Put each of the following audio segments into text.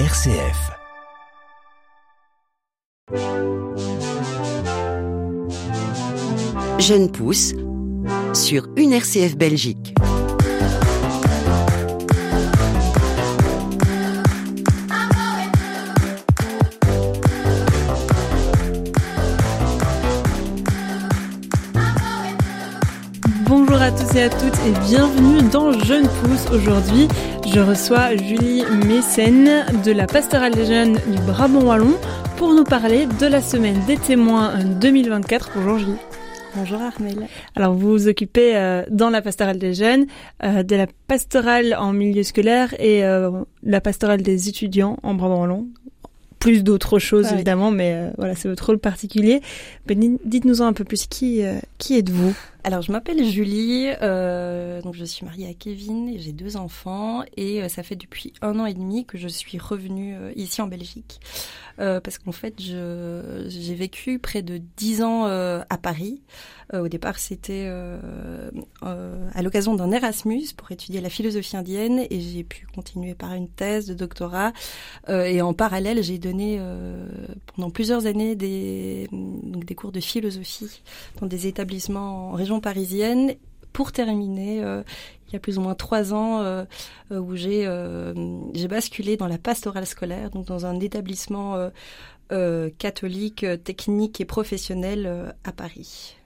RCF. Jeune pousse sur une RCF Belgique. Bonjour à tous et à toutes et bienvenue dans Jeune Pousse. Aujourd'hui, je reçois Julie Mécène de la Pastorale des Jeunes du Brabant Wallon pour nous parler de la semaine des témoins 2024. Bonjour Julie. Bonjour Armel. Alors vous vous occupez euh, dans la pastorale des jeunes, euh, de la pastorale en milieu scolaire et euh, la pastorale des étudiants en Brabant Wallon. Plus d'autres choses Ouais. évidemment, mais euh, voilà, c'est votre rôle particulier. Ni- dites-nous en un peu plus. Qui, euh, qui êtes-vous? Alors je m'appelle Julie, euh, donc je suis mariée à Kevin et j'ai deux enfants et euh, ça fait depuis un an et demi que je suis revenue euh, ici en Belgique Euh, parce qu'en fait je- j'ai vécu près de dix ans euh, à Paris. Euh, au départ c'était euh, euh, à l'occasion d'un Erasmus pour étudier la philosophie indienne et j'ai pu continuer par une thèse de doctorat Euh, et en parallèle j'ai donné pendant plusieurs années des, des cours de philosophie dans des établissements en région parisienne pour terminer euh, il y a plus ou moins trois ans euh, euh, où j'ai j'ai basculé dans la pastorale scolaire donc dans un établissement catholique technique et professionnel à Paris.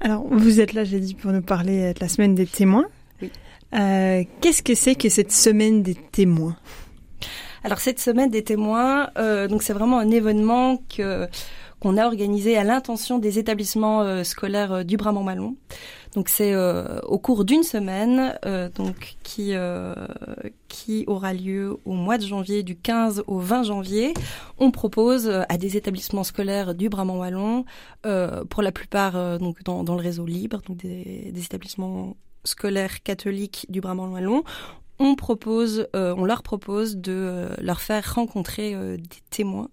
Alors, vous êtes là, j'ai dit, pour nous parler de la semaine des témoins. Oui. Euh, Qu'est-ce que c'est que cette semaine des témoins? Alors cette semaine des témoins, euh, donc c'est vraiment un événement que qu'on a organisé à l'intention des établissements euh, scolaires euh, du Brabant-Wallon. Donc c'est euh, au cours d'une semaine, donc qui qui aura lieu au mois de janvier, du 15 au 20 janvier. On propose à des établissements scolaires du Brabant-Wallon, euh, pour la plupart donc dans, le réseau libre, donc des, établissements scolaires catholiques du Brabant-Wallon, euh, on leur propose de euh, leur faire rencontrer euh, des témoins.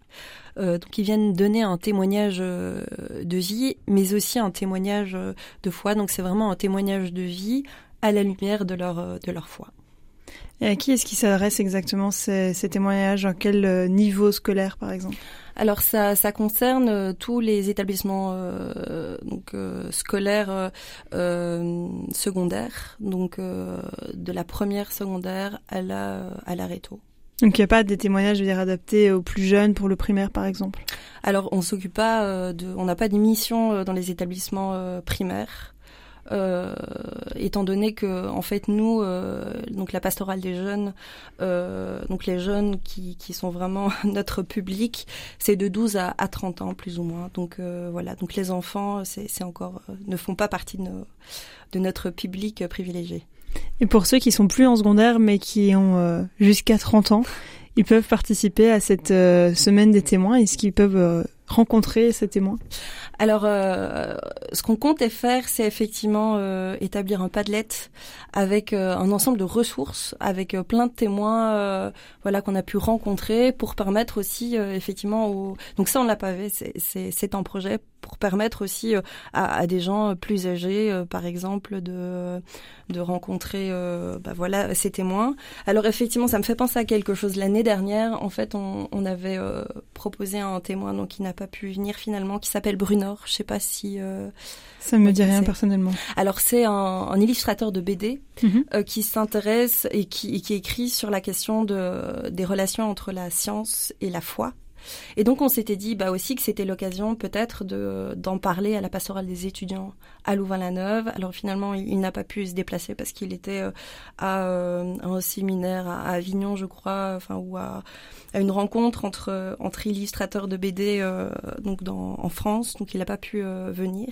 Euh, donc ils viennent donner un témoignage de vie, mais aussi un témoignage de foi. Donc c'est vraiment un témoignage de vie à la lumière de leur foi. Et à qui est-ce qui s'adresse exactement ces, témoignages? En quel niveau scolaire, par exemple? Alors ça, ça concerne euh, tous les établissements euh, donc euh, scolaires euh, euh, secondaires, donc euh, de la première secondaire à la à la réto. Donc, il n'y a pas des témoignages, je veux dire, adaptés aux plus jeunes pour le primaire, par exemple? Alors, on s'occupe pas de, on n'a pas d'émission euh, dans les établissements primaires, euh, étant donné que, en fait, nous, euh, donc la pastorale des jeunes, euh, donc les jeunes qui, qui sont vraiment notre public, c'est de 12 à, à 30 ans plus ou moins. Donc voilà, donc les enfants, c'est encore ne font pas partie de, de notre public privilégié. Et pour ceux qui sont plus en secondaire, mais qui ont jusqu'à 30 ans, ils peuvent participer à cette semaine des témoins. Est-ce qu'ils peuvent rencontrer ces témoins Alors, euh, ce qu'on compte faire, c'est effectivement euh, établir un Padlet avec euh, un ensemble de ressources, avec plein de témoins, voilà, qu'on a pu rencontrer pour permettre aussi, effectivement, aux... donc ça on l'a pas fait, c'est- un projet pour permettre aussi à, des gens plus âgés, par exemple, de de rencontrer, bah voilà, ces témoins. Alors effectivement, ça me fait penser à quelque chose. L'année dernière, en fait, on, avait proposé un témoin donc qui n'a pas pu venir finalement, qui s'appelle Brunor. Je sais pas si. euh, Ça me dit rien personnellement. Alors c'est un, un illustrateur de BD Mhm. euh, qui s'intéresse et qui, et qui écrit sur la question de des relations entre la science et la foi. Et donc on s'était dit bah aussi que c'était l'occasion peut-être de d'en parler à la pastorale des étudiants à Louvain-la-Neuve. Alors finalement il, n'a pas pu se déplacer parce qu'il était euh, à, euh, un séminaire à, Avignon je crois, enfin ou à, une rencontre entre illustrateurs de BD euh, donc en France. Donc il n'a pas pu venir.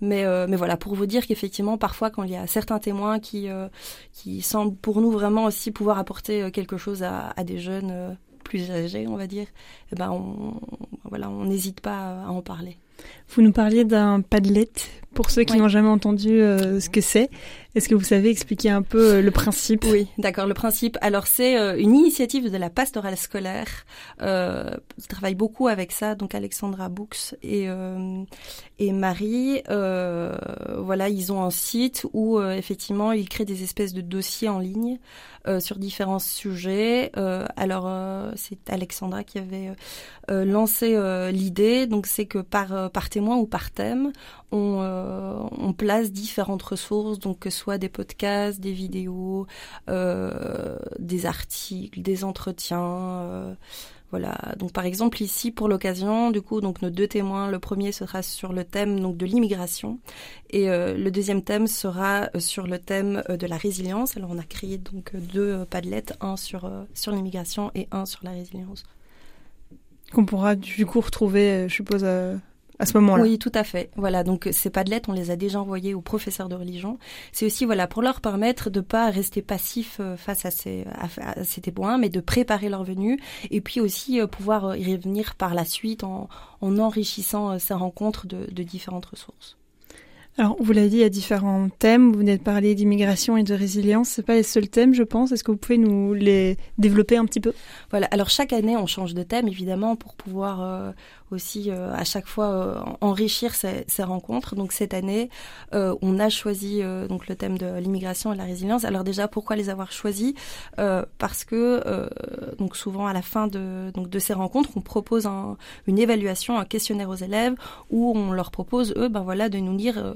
Mais mais voilà pour vous dire qu'effectivement parfois quand il y a certains témoins qui semblent pour nous vraiment aussi pouvoir apporter quelque chose à, des jeunes plus âgés, on va dire, eh ben on, voilà, on n'hésite pas à en parler. Vous nous parliez d'un Padlet pour ceux qui n'ont jamais entendu ce que c'est. Est-ce que vous savez expliquer un peu euh, le principe? Oui, d'accord, le principe. Alors c'est euh, une initiative de la pastorale scolaire. Euh, je travaille beaucoup avec ça, donc Alexandra Books et euh, et Marie. Euh, voilà, ils ont un site où effectivement ils créent des espèces de dossiers en ligne sur différents sujets. alors c'est Alexandra qui avait lancé l'idée. Donc c'est que par par témoin ou par thème, on on place différentes ressources, donc que soit des podcasts, des vidéos, euh, des articles, des entretiens. Euh, voilà. Donc par exemple ici pour l'occasion, du coup donc nos deux témoins, le premier sera sur le thème donc de l'immigration et euh, le deuxième thème sera sur le thème de la résilience. Alors on a créé donc deux padlets, un sur sur l'immigration et un sur la résilience. Qu'on pourra du coup retrouver, je suppose, à ce moment-là. Oui, tout à fait. Voilà, donc ces padlets, on les a déjà envoyés aux professeurs de religion. C'est aussi voilà pour leur permettre de pas rester passifs euh, face à ces, à, ces témoins, mais de préparer leur venue et puis aussi euh, pouvoir euh, y revenir par la suite en, en enrichissant ces rencontres de, de différentes ressources. Alors, vous l'avez dit, il y a différents thèmes. Vous venez de parler d'immigration et de résilience. C'est pas les seuls thèmes, je pense. Est-ce que vous pouvez nous les développer un petit peu? Voilà. Alors, chaque année, on change de thème, évidemment, pour pouvoir euh, aussi euh, à chaque fois euh, enrichir ces, rencontres. Donc, cette année, on a choisi donc le thème de l'immigration et de la résilience. Alors, déjà, pourquoi les avoir choisis? Parce que donc souvent à la fin de donc de ces rencontres, on propose un, une évaluation, un questionnaire aux élèves où on leur propose eux, ben voilà, de nous dire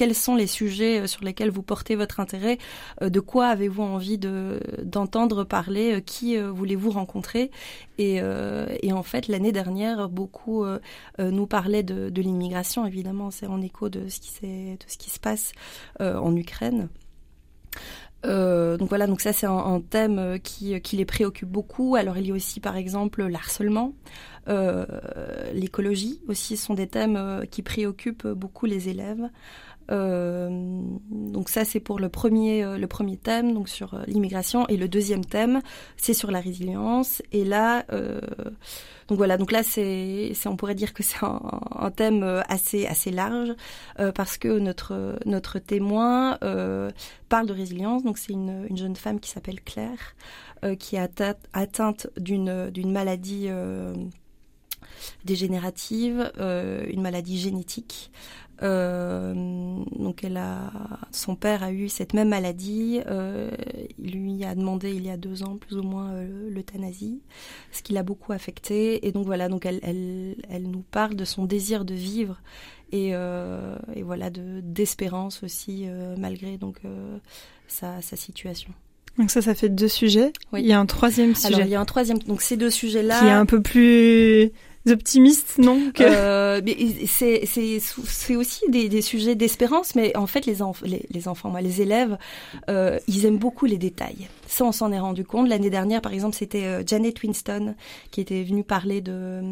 quels sont les sujets euh, sur lesquels vous portez votre intérêt, euh, de quoi avez-vous envie de d'entendre parler, euh, qui voulez-vous rencontrer? Et, en fait l'année dernière beaucoup nous parlaient de, de l'immigration évidemment c'est en écho de ce qui de ce qui se passe en Ukraine. Donc voilà, donc ça c'est un, thème qui, qui les préoccupe beaucoup. Alors il y a aussi par exemple l'harcèlement, l'écologie aussi sont des thèmes qui préoccupent beaucoup les élèves. Euh, donc ça c'est pour le premier euh, le premier thème donc sur euh, l'immigration. Et le deuxième thème c'est sur la résilience. Et là donc voilà. Donc là c'est on pourrait dire que c'est un, thème assez assez large parce que notre notre témoin parle de résilience. Donc c'est une, une jeune femme qui s'appelle Claire qui est atteinte d'une maladie dégénérative, une maladie génétique. Euh, donc elle a, son père a eu cette même maladie. Euh, il lui a demandé il y a deux ans plus ou moins euh, l'euthanasie, ce qui l'a beaucoup affecté. Et donc voilà, donc elle, elle, elle nous parle de son désir de vivre et, et voilà de d'espérance aussi malgré donc sa, sa situation. Donc ça, ça fait deux sujets. Oui. Il y a un troisième sujet. Alors il y a un troisième. Donc ces deux sujets-là. Qui est un peu plus optimistes, non euh, C'est aussi des, sujets d'espérance, mais en fait les, les, les, enfants, moi, les élèves, euh, ils aiment beaucoup les détails. Ça, on s'en est rendu compte. L'année dernière, par exemple, c'était euh, Janet Winston qui était venue parler de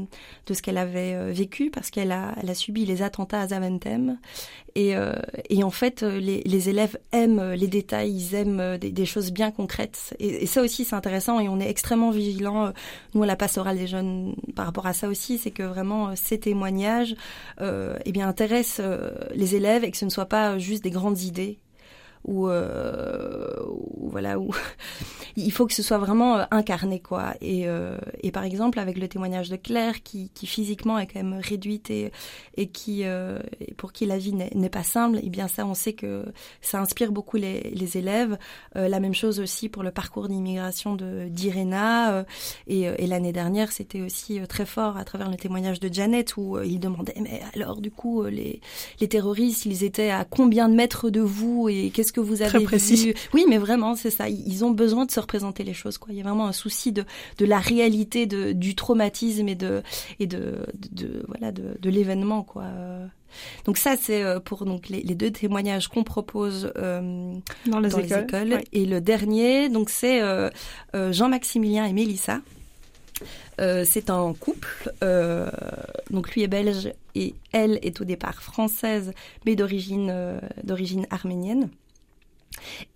de ce qu'elle avait euh, vécu parce qu'elle a elle a subi les attentats à Zaventem. Et euh, et en fait les, les élèves aiment les détails, ils aiment des, choses bien concrètes. Et, ça aussi c'est intéressant et on est extrêmement vigilant nous à la pastorale des jeunes par rapport à ça aussi. C'est que vraiment ces témoignages euh, eh bien intéressent les élèves et que ce ne soit pas juste des grandes idées ou, euh, voilà où il faut que ce soit vraiment euh, incarné quoi. Et, euh, et par exemple avec le témoignage de Claire qui, qui physiquement est quand même réduite et, et qui euh, pour qui la vie n'est pas simple et eh bien ça on sait que ça inspire beaucoup les, les élèves. La même chose aussi pour le parcours d'immigration de d'Irena et, et l'année dernière c'était aussi très fort à travers le témoignage de Janet où il demandait mais alors du coup les les terroristes ils étaient à combien de mètres de vous et qu'est-ce que que vous avez précis. Oui, mais vraiment, c'est ça. Ils ont besoin de se représenter les choses. Quoi. Il y a vraiment un souci de, de la réalité de, du traumatisme et de, et de, de, voilà, de, de l'événement. quoi. Donc ça, c'est euh, pour donc les, les deux témoignages qu'on propose euh, dans les dans écoles. Les écoles. Ouais. Et le dernier, donc c'est euh, euh Jean-Maximilien et Mélissa. Euh, c'est un couple, euh, donc lui est belge et elle est au départ française, mais d'origine euh, d'origine arménienne.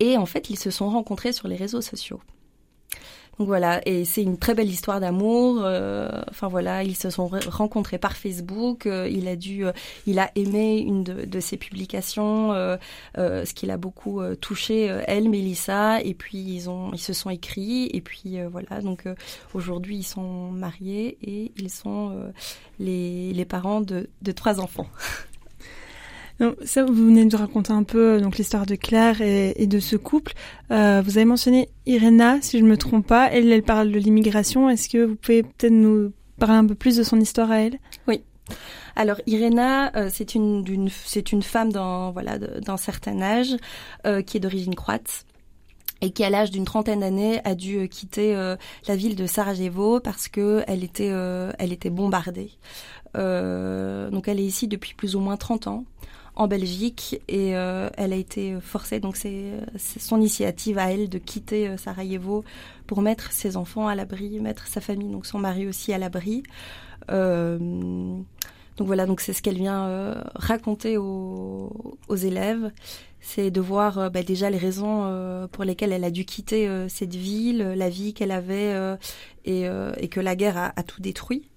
Et en fait, ils se sont rencontrés sur les réseaux sociaux. Donc voilà, et c'est une très belle histoire d'amour. Euh, enfin voilà, ils se sont rencontrés par Facebook. Euh, il a dû, euh, il a aimé une de, ses publications, ce qui l'a beaucoup touché elle, Mélissa. Et puis ils ont, ils se sont écrits. Et puis voilà, donc aujourd'hui ils sont mariés et ils sont les, parents de trois enfants. Vous venez de raconter un peu donc l'histoire de Claire et, de ce couple. Euh, vous avez mentionné Irena, si je me trompe pas. Elle, parle de l'immigration. Est-ce que vous pouvez peut-être nous parler un peu plus de son histoire à elle? Oui. Alors Irena, euh, c'est une, femme d'un certain âge euh, qui est d'origine croate et qui à l'âge d'une trentaine d'années a dû euh, quitter euh, la ville de Sarajevo parce que euh, elle était bombardée. donc elle est ici depuis plus ou moins 30 ans en Belgique et euh, elle a été forcée, donc c'est son initiative à elle de quitter euh, Sarajevo pour mettre ses enfants à l'abri, mettre sa famille, donc son mari aussi à l'abri. Euh, donc voilà, donc c'est ce qu'elle vient euh, raconter aux, élèves, c'est de voir bah, déjà les raisons pour lesquelles elle a dû quitter cette ville, la vie qu'elle avait et, que la guerre a tout détruit.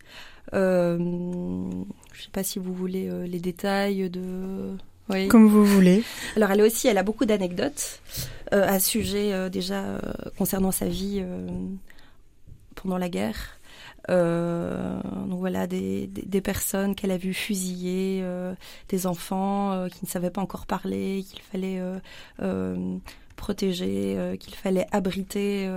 Je ne sais pas si vous voulez euh, les détails de. Oui. Comme vous voulez. Alors elle aussi, elle a beaucoup d'anecdotes euh, à ce sujet euh, déjà concernant sa vie pendant la guerre. donc voilà des, des, des personnes qu'elle a vues fusiller, des enfants qui ne savaient pas encore parler, qu'il fallait protéger, qu'il fallait abriter.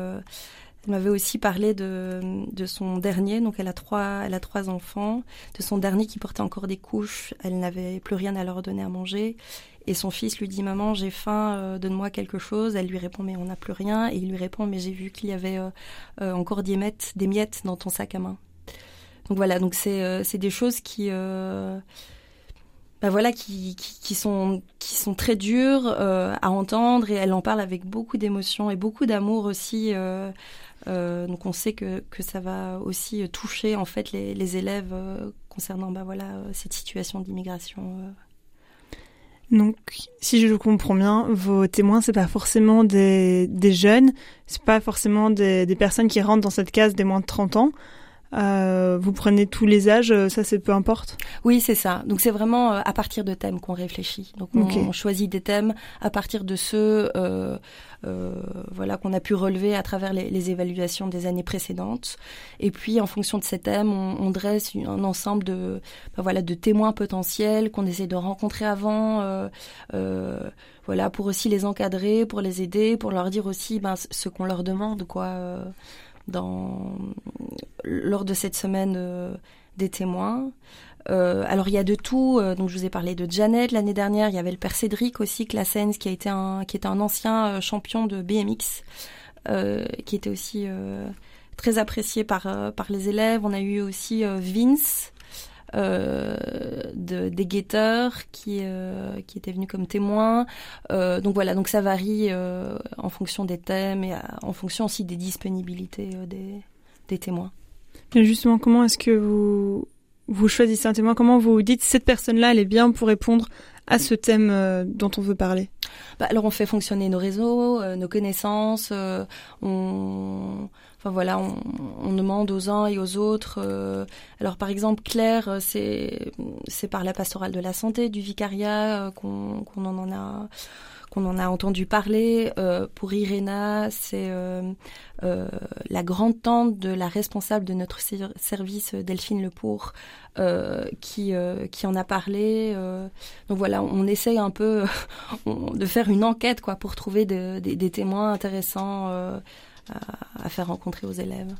Elle m'avait aussi parlé de, de son dernier, donc elle a trois, elle a trois enfants, de son dernier qui portait encore des couches. Elle n'avait plus rien à leur donner à manger. Et son fils lui dit Maman, j'ai faim, euh, donne-moi quelque chose. Elle lui répond Mais on n'a plus rien. Et il lui répond Mais j'ai vu qu'il y avait euh, euh, encore des miettes, des miettes dans ton sac à main. Donc voilà, donc c'est des choses qui bah voilà qui, qui, sont qui sont très dures à entendre et elle en parle avec beaucoup d'émotion et beaucoup d'amour aussi donc on sait que, que ça va aussi toucher en fait les, les élèves euh, concernant bah voilà euh, cette situation d'immigration. Donc, si je comprends bien, vos témoins, c'est pas forcément des, des jeunes, c'est pas forcément des, des, personnes qui rentrent dans cette case des moins de 30 ans. Euh, vous prenez tous les âges, ça c'est peu importe Oui, c'est ça. Donc c'est vraiment à partir de thèmes qu'on réfléchit. Donc on, okay. on, choisit des thèmes à partir de ceux euh, euh, voilà qu'on a pu relever à travers les, les, évaluations des années précédentes. Et puis en fonction de ces thèmes, on, on dresse un ensemble de ben voilà de témoins potentiels qu'on essaie de rencontrer avant, euh, euh, voilà pour aussi les encadrer, pour les aider, pour leur dire aussi ben, ce qu'on leur demande quoi euh, dans lors de cette semaine euh, des témoins. Euh, alors il y a de tout. Euh, donc je vous ai parlé de Janet l'année dernière. Il y avait le père Cédric aussi, Classens, qui a été un qui était un ancien euh, champion de BMX, euh, qui était aussi très apprécié par par les élèves. On a eu aussi Vince. De, des guetteurs qui qui étaient venus comme témoins. Donc voilà donc ça varie en fonction des thèmes et en fonction aussi des disponibilités des des témoins. Et justement comment est-ce que vous vous choisissez un témoin? Comment vous dites cette personne-là, elle est bien pour répondre à ce thème euh, dont on veut parler? Bah, Alors on fait fonctionner nos réseaux, euh, nos connaissances, euh, on, enfin voilà, on, on, demande aux uns et aux autres. Euh, alors par exemple Claire, euh, c'est c'est par la pastorale de la santé, du vicariat euh, qu'on qu'on en a qu'on en a entendu parler. Euh, pour Irena, c'est euh, euh, la grande tante de la responsable de notre service, Delphine Lepour, qui, qui en a parlé. donc voilà, on essaye un peu de faire une enquête quoi pour trouver de, de, des témoins intéressants à, faire rencontrer aux élèves.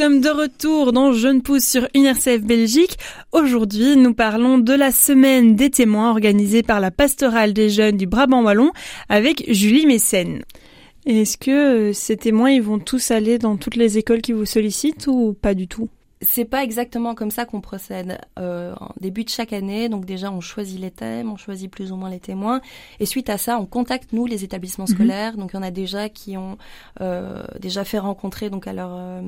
Sommes de retour dans Jeune Pousse sur UNRCF Belgique. Aujourd'hui, nous parlons de la semaine des témoins organisée par la pastorale des jeunes du Brabant Wallon avec Julie Mécène. Est-ce que euh, ces témoins, ils vont tous aller dans toutes les écoles qui vous sollicitent ou pas du tout? C'est pas exactement comme ça qu'on procède. Euh, en début de chaque année, donc déjà on choisit les thèmes, on choisit plus ou moins les témoins, et suite à ça, on contacte nous les établissements mhm. scolaires. Donc il y en a déjà qui ont euh, déjà fait rencontrer donc à, leur, euh,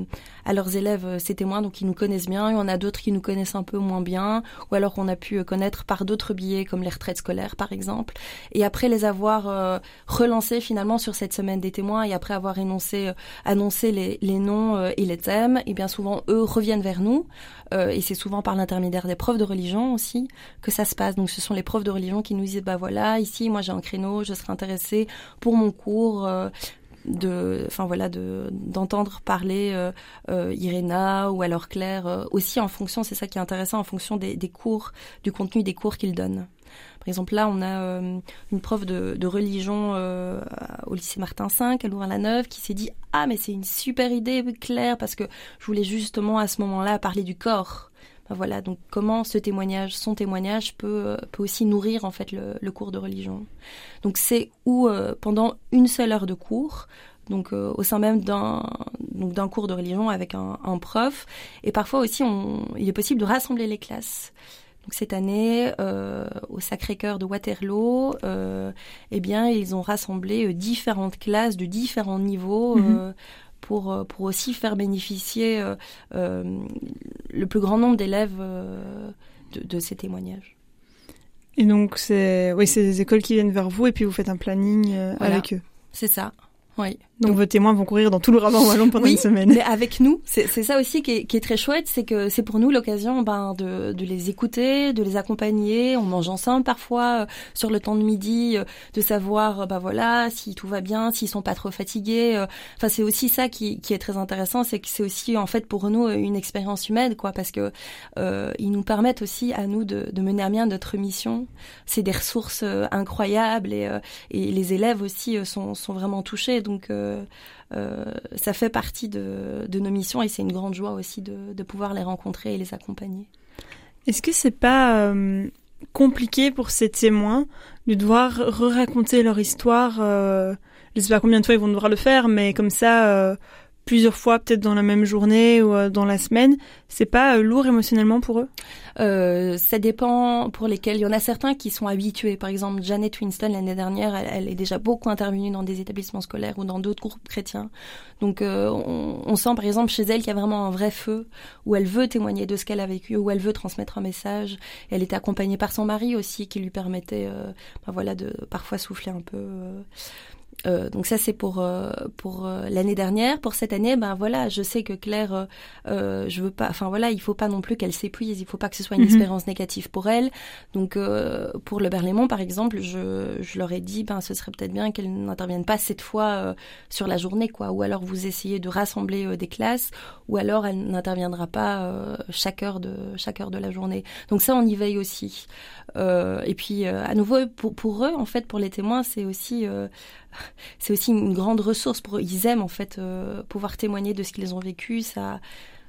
à leurs élèves euh, ces témoins, donc qui nous connaissent bien. Il y en a d'autres qui nous connaissent un peu moins bien, ou alors qu'on a pu euh, connaître par d'autres billets comme les retraites scolaires par exemple. Et après les avoir euh, relancés finalement sur cette semaine des témoins, et après avoir énoncé, annoncé les, les noms et les thèmes, et bien souvent eux reviennent vers nous. Euh, et c'est souvent par l'intermédiaire des profs de religion aussi que ça se passe. Donc ce sont les profs de religion qui nous disent, bah voilà, ici, moi j'ai un créneau, je serais intéressée pour mon cours. Euh, de enfin voilà de d'entendre parler euh, Irena ou alors Claire aussi en fonction c'est ça qui est intéressant en fonction des, des cours du contenu des cours qu'ils donnent par exemple, là, on a euh, une prof de, religion euh, au lycée Martin V, à Louvain-la-Neuve, qui s'est dit Ah, mais c'est une super idée, Claire, parce que je voulais justement à ce moment-là parler du corps. Ben voilà, donc comment ce témoignage, son témoignage peut, euh, peut aussi nourrir en fait le, cours de religion. Donc c'est où pendant une seule heure de cours, donc au sein même d'un cours de religion avec un, prof, et parfois aussi il est possible de rassembler les classes. Donc cette année, euh, au Sacré-Cœur de Waterloo, euh, eh bien, ils ont rassemblé euh, différentes classes de différents niveaux. Mhm. Pour, pour aussi faire bénéficier le plus grand nombre d'élèves de, de, ces témoignages. Et donc, c'est oui, des écoles qui viennent vers vous et puis vous faites un planning avec eux. C'est ça. Oui. Donc vos témoins vont courir dans tout le Brabant wallon pendant une semaine. Mais avec nous, c'est ça aussi qui est, qui est, très chouette, c'est que c'est pour nous l'occasion ben, de, de, les écouter, de les accompagner. On mange ensemble parfois euh, sur le temps de midi, euh, de savoir ben voilà si tout va bien, s'ils sont pas trop fatigués. Euh. Enfin c'est aussi ça qui, qui est très intéressant, c'est que c'est aussi en fait pour nous une expérience humaine quoi, parce que ils nous permettent aussi à nous de, de mener à bien notre mission. C'est des ressources incroyables et, et les élèves aussi sont, sont vraiment touchés donc euh, ça fait partie de, nos missions et c'est une grande joie aussi de, pouvoir les rencontrer et les accompagner. Est-ce que c'est pas euh, compliqué pour ces témoins de devoir re-raconter leur histoire euh, Je sais pas combien de fois ils vont devoir le faire, mais comme ça, plusieurs fois, peut-être dans la même journée ou dans la semaine, c'est pas lourd émotionnellement pour eux? Euh, ça dépend pour lesquels. Il y en a certains qui sont habitués. Par exemple, Janet Winston, l'année dernière, elle, est déjà beaucoup intervenue dans des établissements scolaires ou dans d'autres groupes chrétiens. Donc, euh, on, on, sent, par exemple, chez elle qu'il y a vraiment un vrai feu, où elle veut témoigner de ce qu'elle a vécu, où elle veut transmettre un message. Elle était accompagnée par son mari aussi, qui lui permettait, euh, ben voilà, de parfois souffler un peu. Euh, euh, donc ça c'est pour euh, pour euh, l'année dernière. Pour cette année, ben voilà, je sais que Claire, je veux pas. Enfin voilà, il faut pas non plus qu'elle s'épuise. Il faut pas que ce soit une mhm. expérience négative pour elle. Donc pour le Berlaymont par exemple, je, je leur ai dit, ben ce serait peut-être bien qu'elle n'intervienne pas cette fois sur la journée quoi. Ou alors vous essayez de rassembler des classes, ou alors elle n'interviendra pas chaque heure de chaque heure de la journée. Donc ça on y veille aussi. et puis à nouveau pour pour eux en fait pour les témoins c'est aussi c'est aussi une grande ressource pour eux. Ils aiment en fait euh, pouvoir témoigner de ce qu'ils ont vécu. Ça,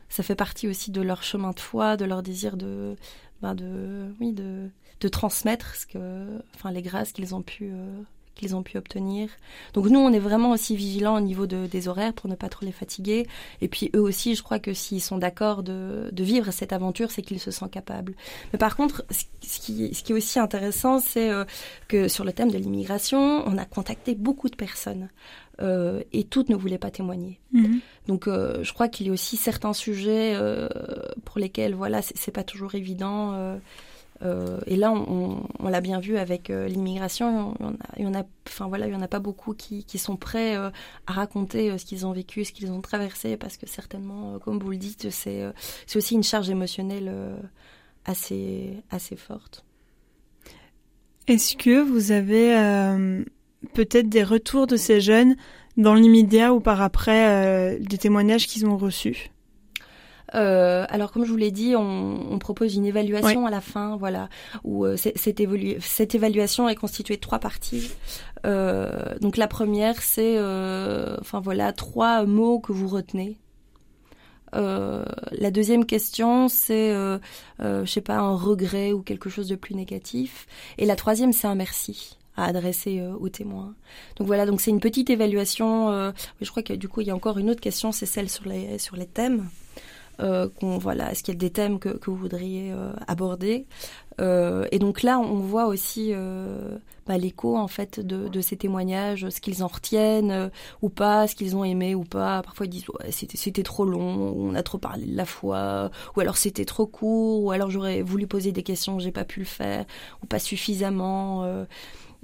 ça fait partie aussi de leur chemin de foi, de leur désir de, ben de, oui, de, de transmettre ce que, enfin, les grâces qu'ils ont pu euh, qu'ils ont pu obtenir. Donc nous, on est vraiment aussi vigilants au niveau de, des horaires pour ne pas trop les fatiguer. Et puis eux aussi, je crois que s'ils sont d'accord de, de, vivre cette aventure, c'est qu'ils se sentent capables. Mais par contre, ce qui, ce qui est aussi intéressant, c'est euh, que sur le thème de l'immigration, on a contacté beaucoup de personnes. Euh, et toutes ne voulaient pas témoigner. Mhm. Donc, euh, je crois qu'il y a aussi certains sujets pour lesquels, voilà, c'est pas toujours évident. Euh, et là, on, l'a bien vu avec euh, l'immigration. Il y en a, enfin il y en a pas beaucoup qui, sont prêts euh, à raconter ce qu'ils ont vécu, ce qu'ils ont traversé, parce que certainement, comme vous le dites, c'est aussi une charge émotionnelle assez forte. Est-ce que vous avez peut-être des retours de ces jeunes dans l'immédiat ou par après des témoignages qu'ils ont reçus? Euh, alors comme je vous l'ai dit, on, on, propose une évaluation à la fin, voilà, où euh, cette, cette, évaluation est constituée de trois parties. Euh, donc la première, c'est, euh, enfin voilà, trois mots que vous retenez. la deuxième question, c'est, je sais pas, un regret ou quelque chose de plus négatif. Et la troisième, c'est un merci à adresser aux témoins. Donc voilà, donc c'est une petite évaluation. je crois que du coup, il y a encore une autre question, c'est celle sur les sur les thèmes. Euh, voilà, est-ce qu'il y a des thèmes que, que vous voudriez euh, aborder euh, Et donc là, on voit aussi bah, l'écho en fait de, de, ces témoignages, ce qu'ils en retiennent ou pas, ce qu'ils ont aimé ou pas. Parfois ils disent ouais, c'était trop long, on a trop parlé de la foi, ou alors c'était trop court, ou alors j'aurais voulu poser des questions, j'ai pas pu le faire, ou pas suffisamment.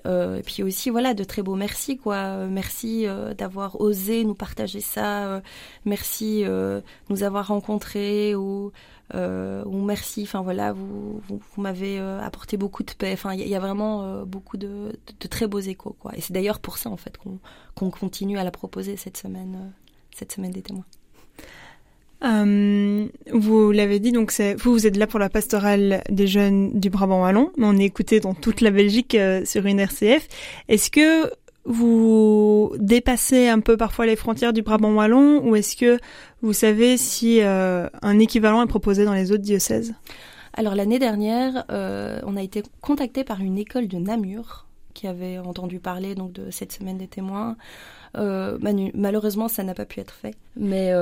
Euh, et puis aussi, voilà, de très beaux merci, quoi. Merci euh, d'avoir osé nous partager ça. Euh, merci de nous avoir rencontrés ou, ou merci. Enfin voilà, vous, vous, m'avez apporté beaucoup de paix. Enfin, il y, a vraiment beaucoup de, de, très beaux échos, quoi. Et c'est d'ailleurs pour ça, en fait, qu'on qu'on continue à la proposer cette semaine, cette semaine des témoins. Euh, vous l'avez dit, donc vous, vous êtes là pour la pastorale des jeunes du Brabant wallon, on est écouté dans toute la Belgique euh, sur une RCF. Est-ce que vous dépassez un peu parfois les frontières du Brabant wallon, ou est-ce que vous savez si euh, un équivalent est proposé dans les autres diocèses? Alors l'année dernière, on a été contacté par une école de Namur qui avait entendu parler donc de cette semaine des témoins. malheureusement, ça n'a pas pu être fait, mais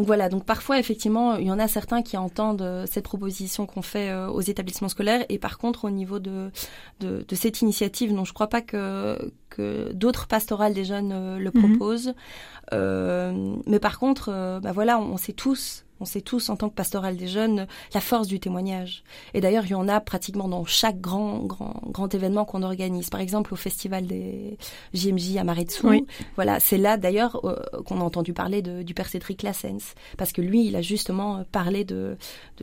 donc voilà, donc parfois effectivement, il y en a certains qui entendent euh, cette proposition qu'on fait euh, aux établissements scolaires et par contre au niveau de, de, cette initiative, non, je crois pas que, que d'autres pastorales des jeunes euh, le mhm. proposent. mais par contre, bah voilà, on sait tous on sait tous en tant que pastoral des jeunes la force du témoignage. Et d'ailleurs, il y en a pratiquement dans chaque grand grand grand événement qu'on organise. Par exemple, au festival des JMJ à Maretsu. Voilà, c'est là d'ailleurs euh, qu'on a entendu parler de, du père Cédric Lassens parce que lui, il a justement parlé de,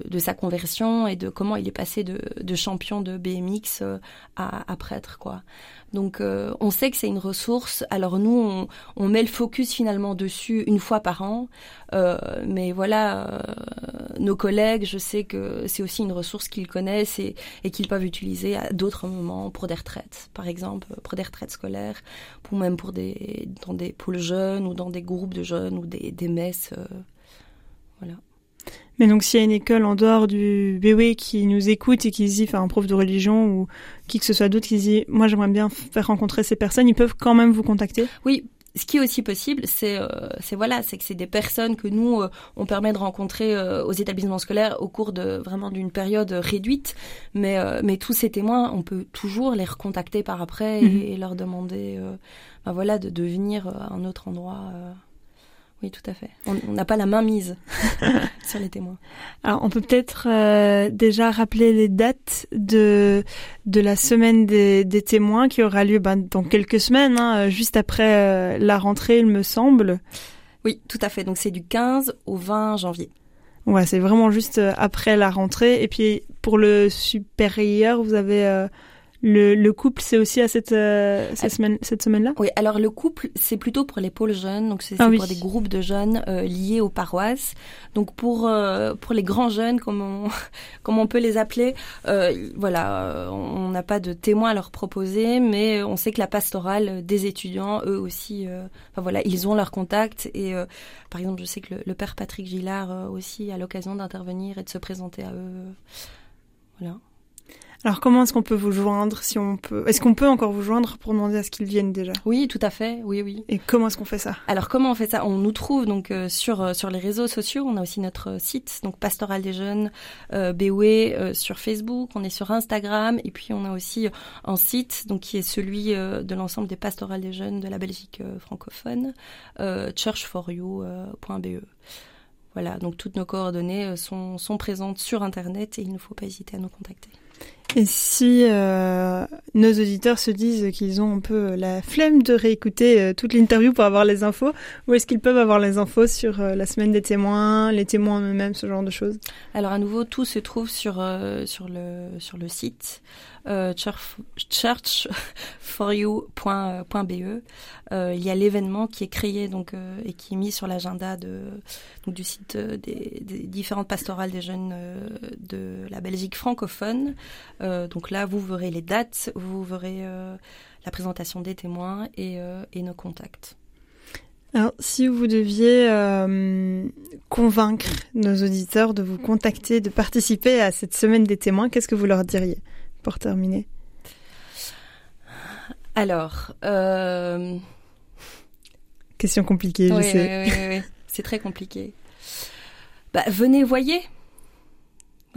de, sa conversion et de comment il est passé de, de champion de BMX euh, à, à prêtre quoi. Donc euh, on sait que c'est une ressource. Alors nous, on, met le focus finalement dessus une fois par an. Euh, mais voilà, euh, nos collègues, je sais que c'est aussi une ressource qu'ils connaissent et, qu'ils peuvent utiliser à d'autres moments pour des retraites, par exemple, pour des retraites scolaires, ou même pour des dans des jeunes ou dans des groupes de jeunes ou des, des messes. voilà. Mais donc s'il y a une école en dehors du BW qui nous écoute et qui dit, enfin un prof de religion ou qui que ce soit d'autre qui dit, moi j'aimerais bien faire rencontrer ces personnes, ils peuvent quand même vous contacter? Oui, ce qui est aussi possible, c'est euh, voilà, c'est que c'est des personnes que nous euh, on permet de rencontrer euh, aux établissements scolaires au cours de vraiment d'une période réduite, mais mais tous ces témoins, on peut toujours les recontacter par après et, mhm. leur demander, ben voilà, de, de venir à un autre endroit. Oui, tout à fait. On n'a pas la main mise sur les témoins. Alors, on peut peut-être euh, déjà rappeler les dates de de la semaine des, des témoins qui aura lieu ben, dans quelques semaines, hein, juste après euh, la rentrée, il me semble. Oui, tout à fait. Donc, c'est du 15 au 20 janvier. Ouais, c'est vraiment juste euh, après la rentrée. Et puis, pour le supérieur, vous avez le, le, couple, c'est aussi à cette, euh, cette, semaine, cette semaine-là? Oui, alors le couple, c'est plutôt pour les pôles jeunes, donc c'est ah pour des groupes de jeunes euh, liés aux paroisses. Donc pour euh, pour les grands jeunes, comme on, comme on peut les appeler, voilà, on n'a pas de témoins à leur proposer, mais on sait que la pastorale des étudiants, eux aussi, enfin voilà, ils ont leur contact. Et par exemple, je sais que le, le père Patrick Gillard aussi a l'occasion d'intervenir et de se présenter à eux. Voilà. Alors comment est-ce qu'on peut vous joindre si on peut Est-ce qu'on peut encore vous joindre pour demander à ce qu'ils viennent déjà? Oui, tout à fait. Oui, oui. Et comment est-ce qu'on fait ça? Alors comment on fait ça? On nous trouve donc euh, sur euh, sur les réseaux sociaux. On a aussi notre site donc Pastoral des jeunes euh, euh sur Facebook. On est sur Instagram et puis on a aussi un site donc qui est celui de l'ensemble des pastorales des jeunes de la Belgique francophone, churchforyou.be. Voilà, donc toutes nos coordonnées sont, sont présentes sur Internet et il ne faut pas hésiter à nous contacter. Et si euh, nos auditeurs se disent qu'ils ont un peu la flemme de réécouter euh, toute l'interview pour avoir les infos, où est-ce qu'ils peuvent avoir les infos sur euh, la semaine des témoins, les témoins eux-mêmes, ce genre de choses? Alors à nouveau, tout se trouve sur sur le sur le site churchforyou.be. Il y a l'événement qui est créé donc et qui est mis sur l'agenda de du site des, des, différentes pastorales des jeunes de la Belgique francophone. Donc là, vous verrez les dates, vous verrez la présentation des témoins et, et nos contacts. Alors, si vous deviez convaincre nos auditeurs de vous contacter, de participer à cette semaine des témoins, qu'est-ce que vous leur diriez pour terminer? Alors, euh... question compliquée, oui, je sais. Oui. c'est très compliqué. Bah, venez, voyez.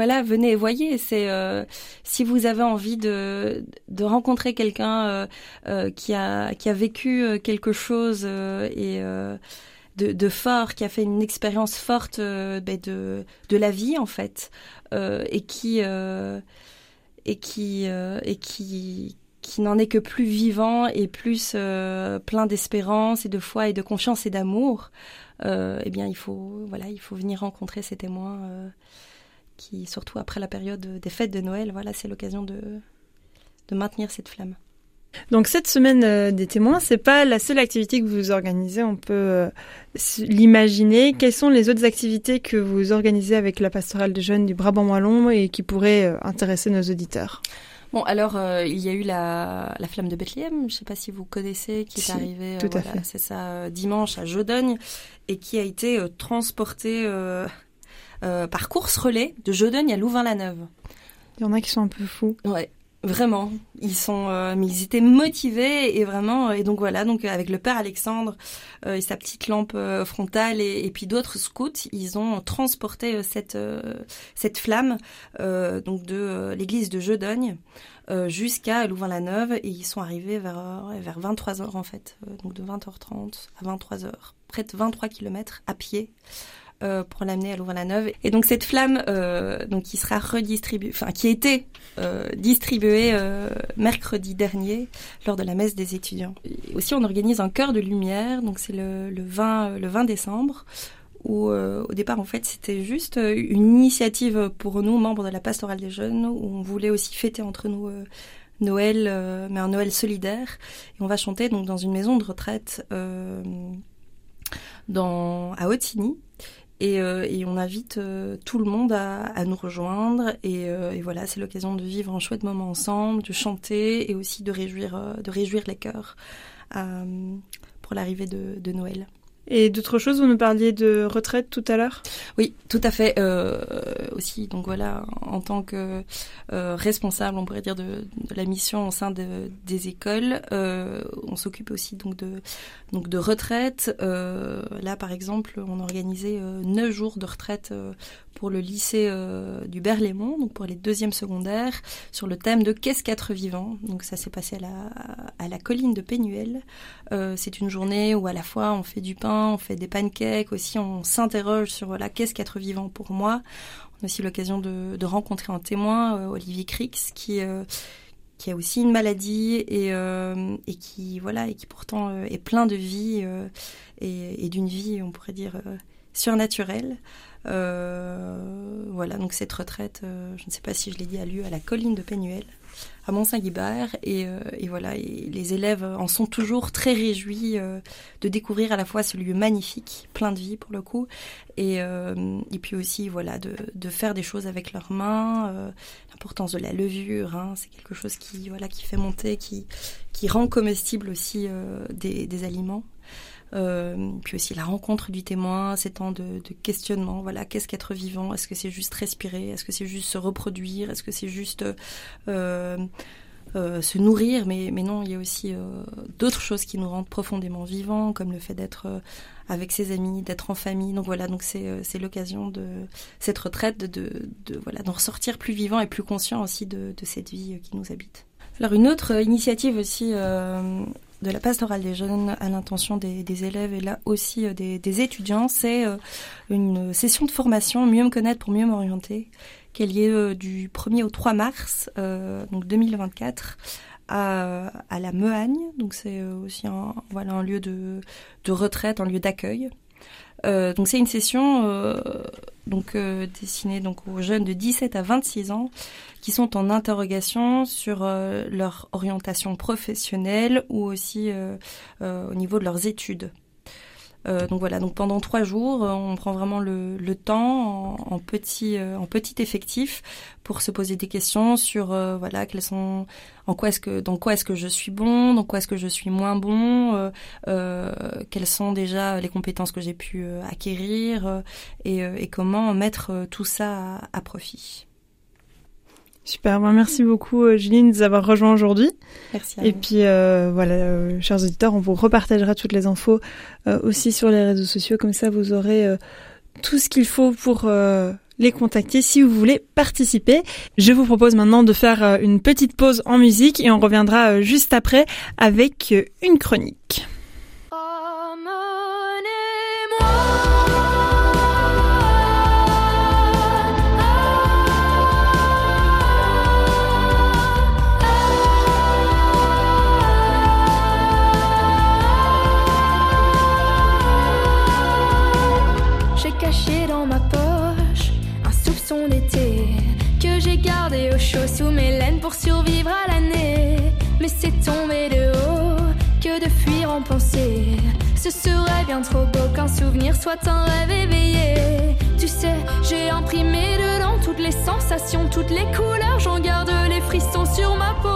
Voilà, venez, voyez. C'est euh, si vous avez envie de, rencontrer quelqu'un euh, euh, qui a qui a vécu quelque chose et de, de, fort, qui a fait une expérience forte ben de de la vie en fait, et qui et qui et qui qui n'en est que plus vivant et plus plein d'espérance et de foi et de confiance et d'amour. eh bien, il faut voilà, il faut venir rencontrer ces témoins qui, surtout après la période des fêtes de Noël, voilà, c'est l'occasion de, de maintenir cette flamme. Donc cette semaine euh, des témoins, c'est pas la seule activité que vous organisez, on peut euh, l'imaginer. Quelles sont les autres activités que vous organisez avec la pastorale des jeunes du Brabant wallon et qui pourraient euh, intéresser nos auditeurs? Bon, alors euh, il y a eu la, la flamme de Bethléem, je ne sais pas si vous connaissez, qui si, est arrivée, tout à voilà, fait. c'est ça, dimanche à Jodogne, et qui a été transportée euh, par course relais de Jodogne à Louvain-la-Neuve. Il y en a qui sont un peu fous. Ouais. Vraiment, ils sont, euh, mais ils étaient motivés et vraiment, et donc voilà, donc avec le père Alexandre euh, et sa petite lampe euh, frontale et, et puis d'autres scouts, ils ont transporté cette cette flamme donc de l'église de Jodogne jusqu'à Louvain-la-Neuve et ils sont arrivés vers vers 23 h en fait, donc de 20h30 à 23 h près de 23 km à pied euh, pour l'amener à Louvain-la-Neuve. Et donc cette flamme, euh, donc qui sera redistribuée, enfin qui été euh, distribuée euh, mercredi dernier lors de la messe des étudiants. Aussi, on organise un cœur de lumière, donc c'est le, le 20 le 20 décembre. Où euh, au départ en fait c'était juste une initiative pour nous membres de la pastorale des jeunes où on voulait aussi fêter entre nous euh, Noël euh, mais un Noël solidaire et on va chanter donc dans une maison de retraite euh, dans à Otigny et, euh, et, on invite euh, tout le monde à, nous rejoindre. Et, euh, et voilà, c'est l'occasion de vivre un chouette moment ensemble, de chanter et aussi de réjouir, de réjouir les cœurs pour l'arrivée de Noël. Et d'autres choses, vous nous parliez de retraite tout à l'heure? Oui, tout à fait. Euh, aussi, donc voilà, en tant que euh, responsable, on pourrait dire, de, la mission au sein de, des écoles, euh, on s'occupe aussi donc de, donc de retraite. Là, par exemple, on euh, neuf jours de retraite pour le lycée du Berlaymont, donc pour les deuxièmes secondaires, sur le thème de qu'est-ce qu'être vivant. Donc ça s'est passé à la, à la colline de Pénuel. C'est une journée où à la fois on fait du pain, on fait des pancakes, aussi on s'interroge sur voilà qu'est-ce qu'être vivant pour moi. On a aussi l'occasion de, rencontrer un témoin, euh, Olivier Crix, qui euh, qui a aussi une maladie et, euh, qui voilà et qui pourtant est plein de vie et, et d'une vie on pourrait dire surnaturelle. Voilà, donc cette retraite, je ne sais pas si je l'ai dit, a lieu à la colline de Pénuel, à Mont-Saint-Guibert. Et, euh, et, voilà, et les élèves en sont toujours très réjouis euh, de découvrir à la fois ce lieu magnifique, plein de vie pour le coup, et, euh, et puis aussi voilà de, de, faire des choses avec leurs mains. L'importance de la levure, hein, c'est quelque chose qui voilà qui fait monter, qui qui rend comestible aussi des, des aliments. Euh, puis aussi la rencontre du témoin, ces temps de, questionnement. Voilà, qu'est-ce qu'être vivant? Est-ce que c'est juste respirer? Est-ce que c'est juste se reproduire? Est-ce que c'est juste euh, euh, se nourrir? Mais, non, il y a aussi d'autres choses qui nous rendent profondément vivants, comme le fait d'être avec ses amis, d'être en famille. Donc voilà, donc c'est l'occasion de cette retraite de, voilà d'en ressortir plus vivant et plus conscient aussi de, cette vie qui nous habite. Alors une autre initiative aussi de la pastorale des jeunes à l'intention des, élèves et là aussi euh, des, étudiants, c'est euh, une session de formation Mieux me connaître pour mieux m'orienter, qui est liée euh, du 1er au 3 mars donc 2024 à, la Mehagne. Donc c'est aussi un, lieu de retraite, un lieu d'accueil. Euh, donc c'est une session euh, donc euh, destinée aux jeunes de 17 à 26 ans qui sont en interrogation sur leur orientation professionnelle ou aussi au niveau de leurs études. Euh, donc voilà, donc pendant trois jours, euh, on prend vraiment le, le temps en, petit euh, en petit effectif pour se poser des questions sur voilà quels sont en quoi est-ce que dans quoi est-ce que je suis bon, dans quoi est-ce que je suis moins bon, quelles sont déjà les compétences que j'ai pu acquérir et, comment mettre tout ça à profit. Super, ben, merci beaucoup euh, Julie de nous avoir rejoints aujourd'hui. Merci. Et puis euh, voilà, euh, chers auditeurs, on vous repartagera toutes les infos aussi sur les réseaux sociaux, comme ça vous aurez tout ce qu'il faut pour les contacter si vous voulez participer. Je vous propose maintenant de faire une petite pause en musique et on reviendra juste après avec une chronique. Sous mes laines pour survivre à l'année. Mais c'est tombé de haut que de fuir en pensée. Ce serait bien trop beau qu'un souvenir soit un rêve éveillé. Tu sais, j'ai imprimé dedans toutes les sensations, toutes les couleurs. J'en garde les frissons sur ma peau.